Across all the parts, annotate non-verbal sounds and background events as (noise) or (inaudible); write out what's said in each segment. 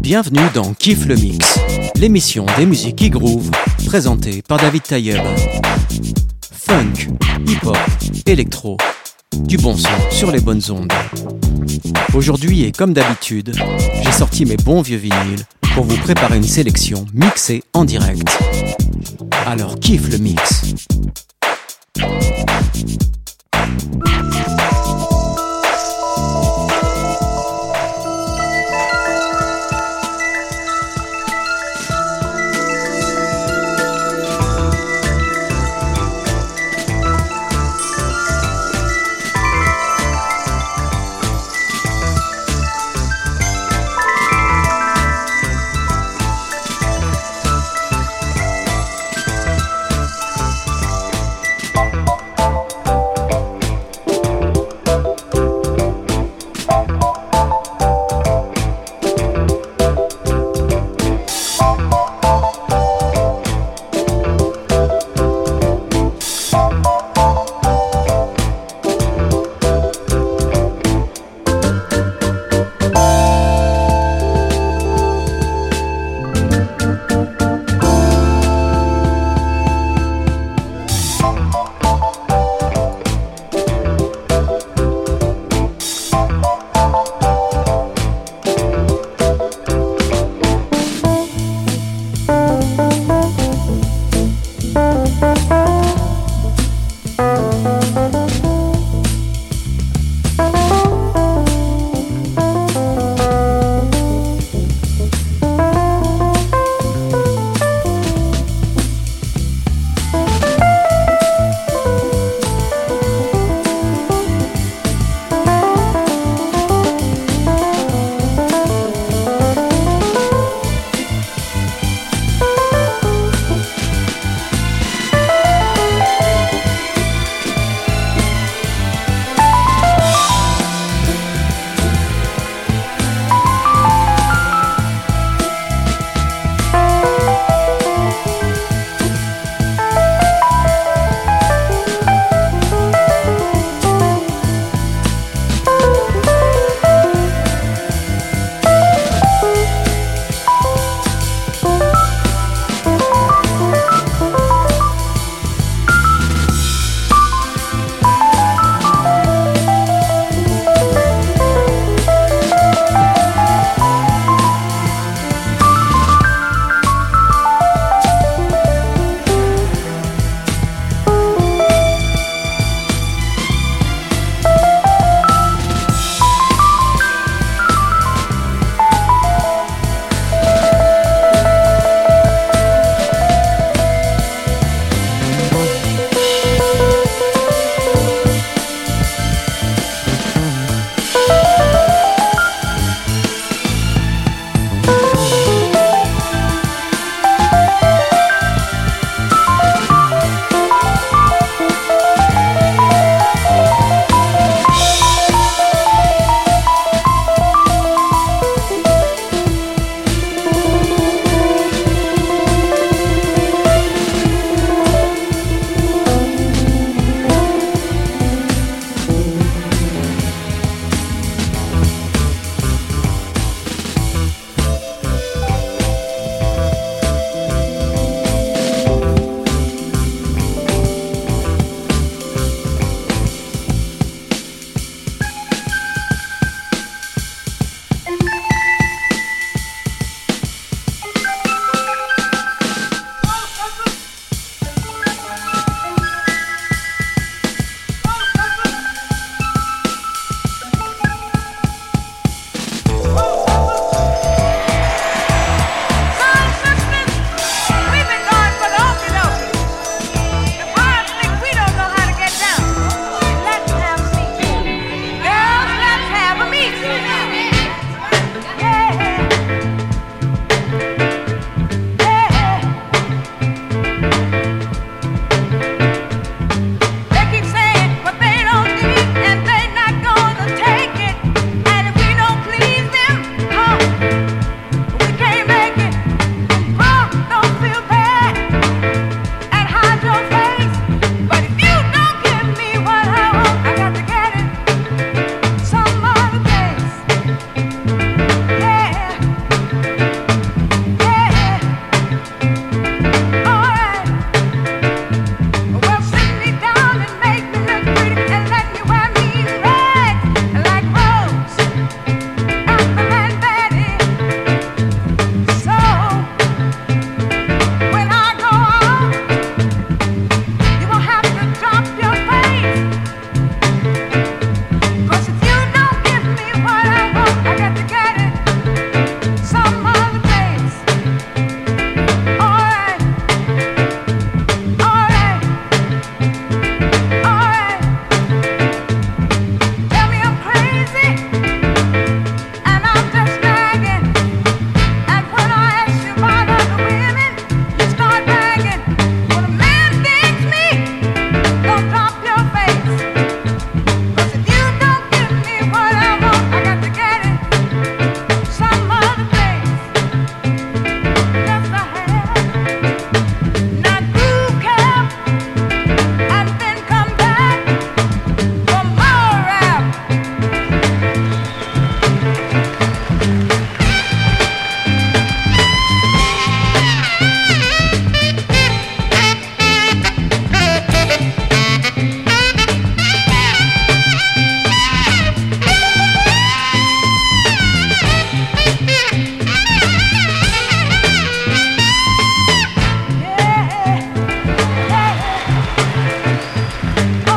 Bienvenue dans Kiff le Mix, l'émission des musiques qui groove, présentée par David Tailleb. Funk, hip-hop, électro, du bon son sur les bonnes ondes. Aujourd'hui et comme d'habitude, j'ai sorti mes bons vieux vinyles pour vous préparer une sélection mixée en direct. Alors kiffe le mix. Oh.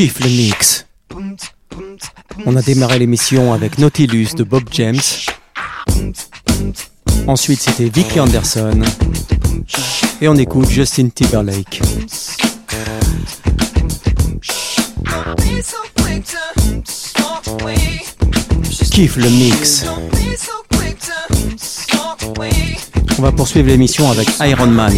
Kiffe le mix. On a démarré l'émission avec Nautilus de Bob James. Ensuite, c'était Vicky Anderson. Et on écoute Justin Timberlake. Kiffe le mix. On va poursuivre l'émission avec Iron Man.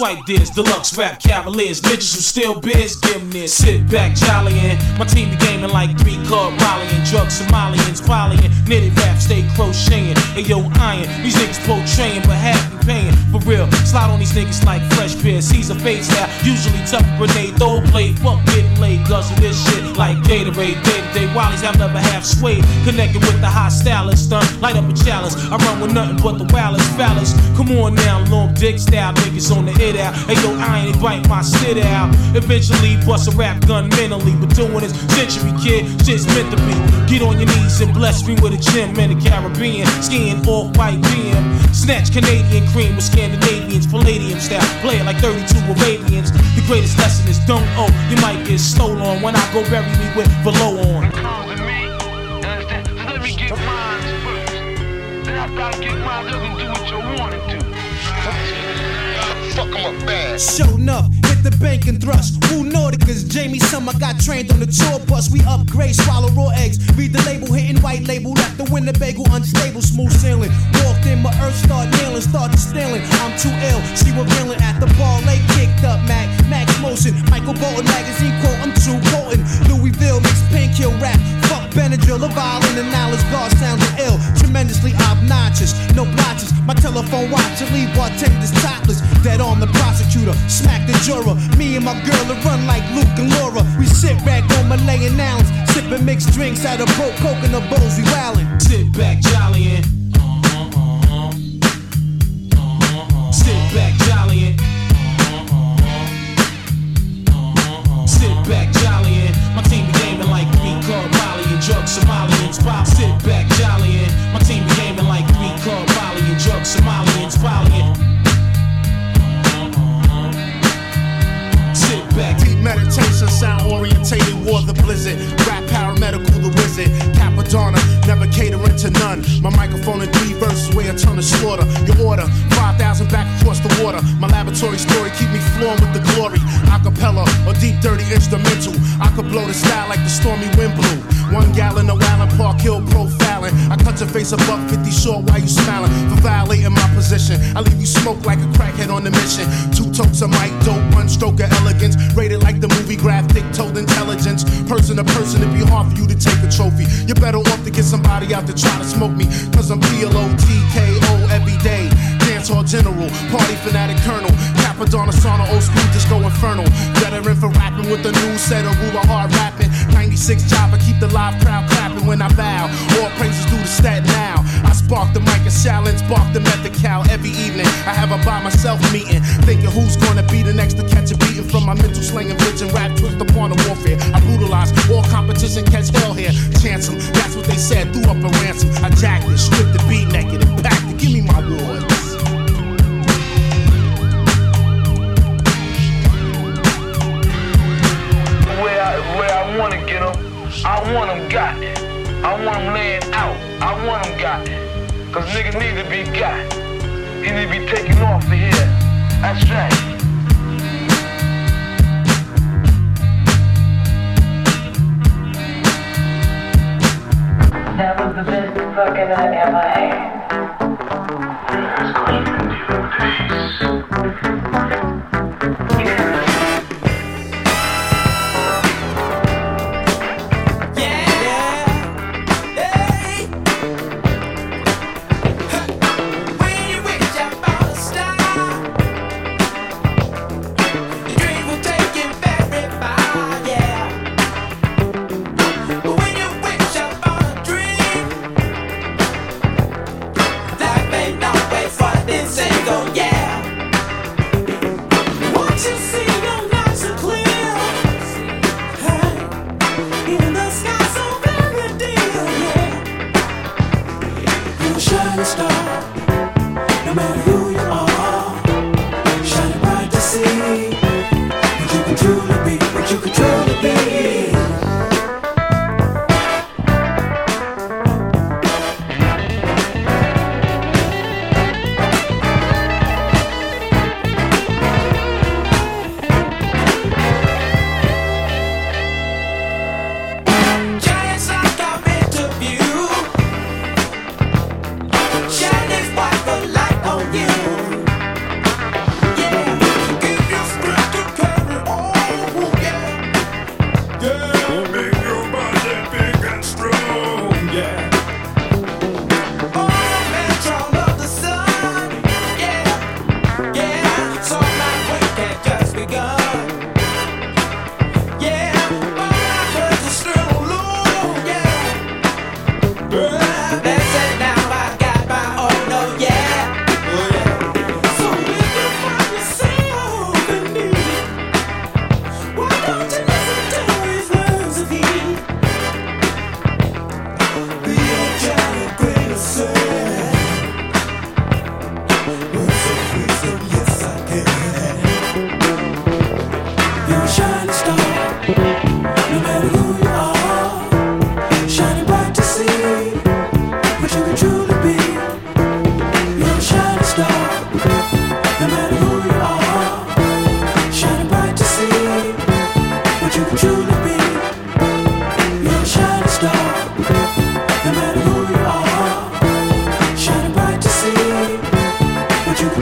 Swipe this, deluxe rap cavaliers, niggas who still biz, give this. Sit back, jollyin'. My team be gaming like three card rallying, drugs Somalians, volleying, knitted rap, stay crocheting. Hey yo, iron, these niggas portraying, but half be paying for real. Slide on these niggas like fresh beer. Caesar face style, usually tough grenade, throw play. Fuck getting laid, guzzle this shit like Gatorade. Day to day, Wallies have never half swayed. Connected with the hot stylist, stunt, light up a chalice. I run with nothing but the wildest phallus. Come on now, long dick style niggas on the out. Hey yo, I ain't bite my shit out. Eventually, bust a rap gun mentally, but doing this century, kid, shit's meant to be. Get on your knees and bless me with a gym in the Caribbean. Skiing off white BM. Snatch Canadian cream with Scandinavians, Palladium style. Play it like 32 Arabians. The greatest lesson is don't owe. You might get stolen when I go bury me with below on. Fuck up bad. Enough, hit the bank and thrust. Who Nauticas, Jamie Summer got trained on the tour bus. We upgrade, swallow raw eggs. Read the label, hitting white label. Left the Winnebago unstable, smooth sailing. Walked in, my earth start nailing, started stealing. I'm too ill, she revealing at the ball. Late kicked up, Mac, Max Motion. Michael Bolton magazine quote, I'm too potent. Louisville pink kill rap. Fuck Benadryl, a violin and knowledge guard sounding ill. Tremendously obnoxious, no blotches. My telephone watch and leave bartenders topless. Dead on the prosecutor, smack the juror. Me and my girl to run like Luke and Laura. We sit back on Malayan Islands, sipping mixed drinks out of broke coconut bowls. We wildin'. Sit back, jollyin'. Sit back, jollyin'. Sit back, jollyin'. My team be gaming like three called Molly and drug Somalians pop. Sit back, jollyin'. My team be gaming like three called Molly and drug Somalians polying. Meditation, sound orientated, war the blizzard. Rap paramedical, the wizard. Cappadonna, never catering to none. My microphone in three verses, way I turn to slaughter. Your order, 5,000 back across the water. My laboratory story keep me flowing with the glory. Acapella or deep, dirty instrumental. I could blow the sky like the stormy wind blew. One gallon of Allen Park Hill profiling. I cut your face above 50 short while you smiling. For violating my position, I leave you smoke like a crackhead on the mission. Two totes of mic dope, one stroke of elegance. Rated like the movie graphic, told intelligence. Person to person, it'd be hard for you to take a trophy. You're better off to get somebody out to try to smoke me. Cause I'm PLO, TKO every day. Dancehall general, party fanatic colonel. Cappadonna sauna, old school disco infernal. Veteran for rapping with the new set of ruler hard rapping. 96 job, I keep the live crowd clapping when I bow. All praises due to stat now. I spark the mic and challenge, bark the method every evening. I have a by myself meeting, thinking who's gonna be the next to catch a beating from my mental slang and and rap twist upon the warfare. I brutalize all competition, catch hell here. Chance 'em, that's what they said, threw up a ransom. I jacked it, stripped the beat naked and packed it. Give me my awards. Where I, where I get them, I want them got. I want them laying out. I want them got. Cause niggas need to be got. He need to be taken off of here. That's right. That was the best fucking I ever had. begun.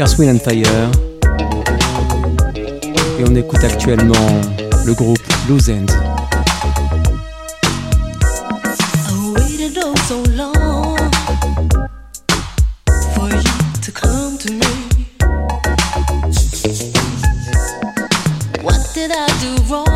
Earthwind and Fire. Et on écoute actuellement le groupe Loose End. Did I do wrong?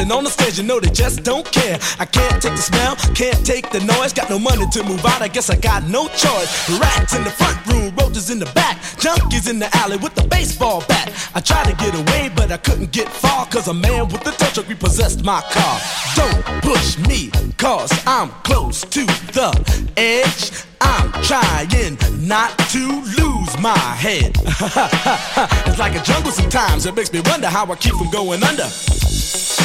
Dancing on the stage, you know they just don't care. I can't take the smell, can't take the noise. Got no money to move out, I guess I got no choice. Rats in the front room, roaches in the back, junkies in the alley with the baseball bat. I tried to get away, but I couldn't get far, cause a man with a tow truck repossessed my car. Don't push me, cause I'm close to the edge. I'm trying not to lose my head. (laughs) it's like a jungle sometimes, it makes me wonder how I keep from going under.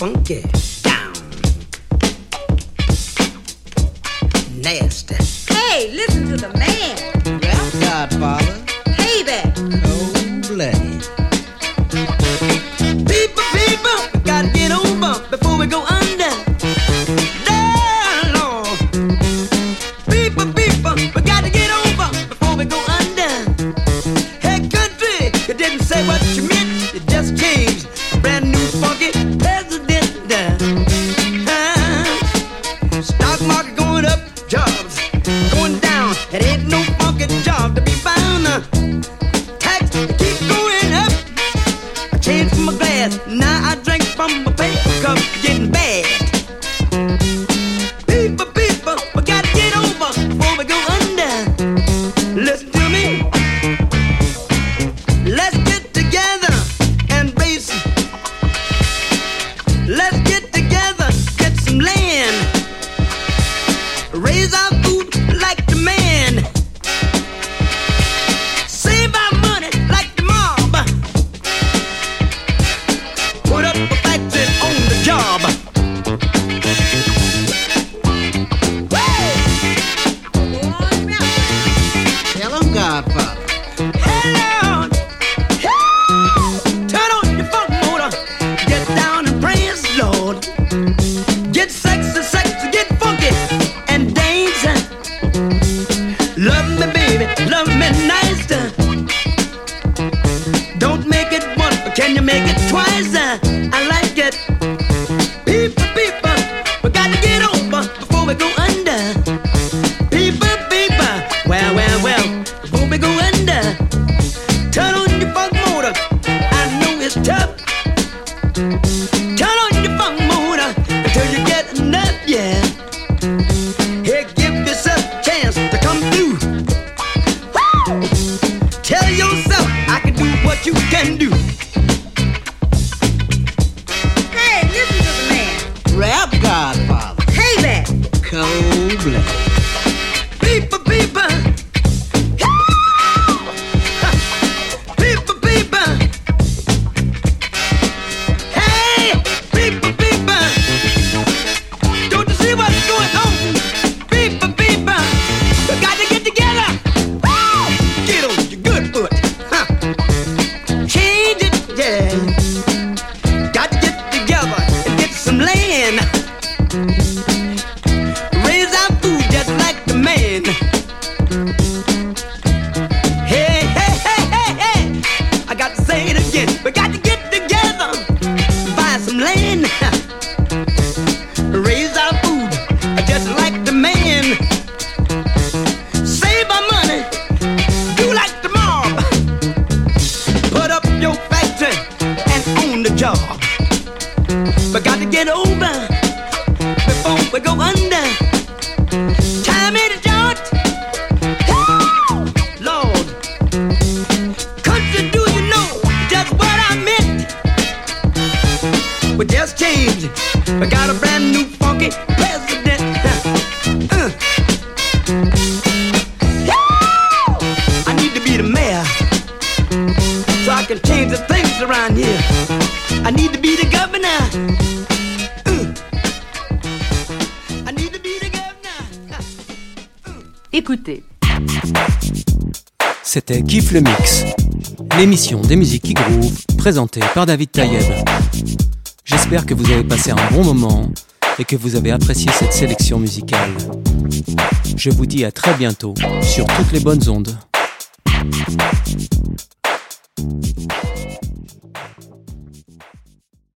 Funky, down, nasty. Hey, listen to the man. Rap Godfather, Hey there. cold blooded. go under. C'était Kiff le Mix, l'émission des musiques qui groove présentée par David Tayeb. J'espère que vous avez passé un bon moment et que vous avez apprécié cette sélection musicale. Je vous dis à très bientôt sur toutes les bonnes ondes.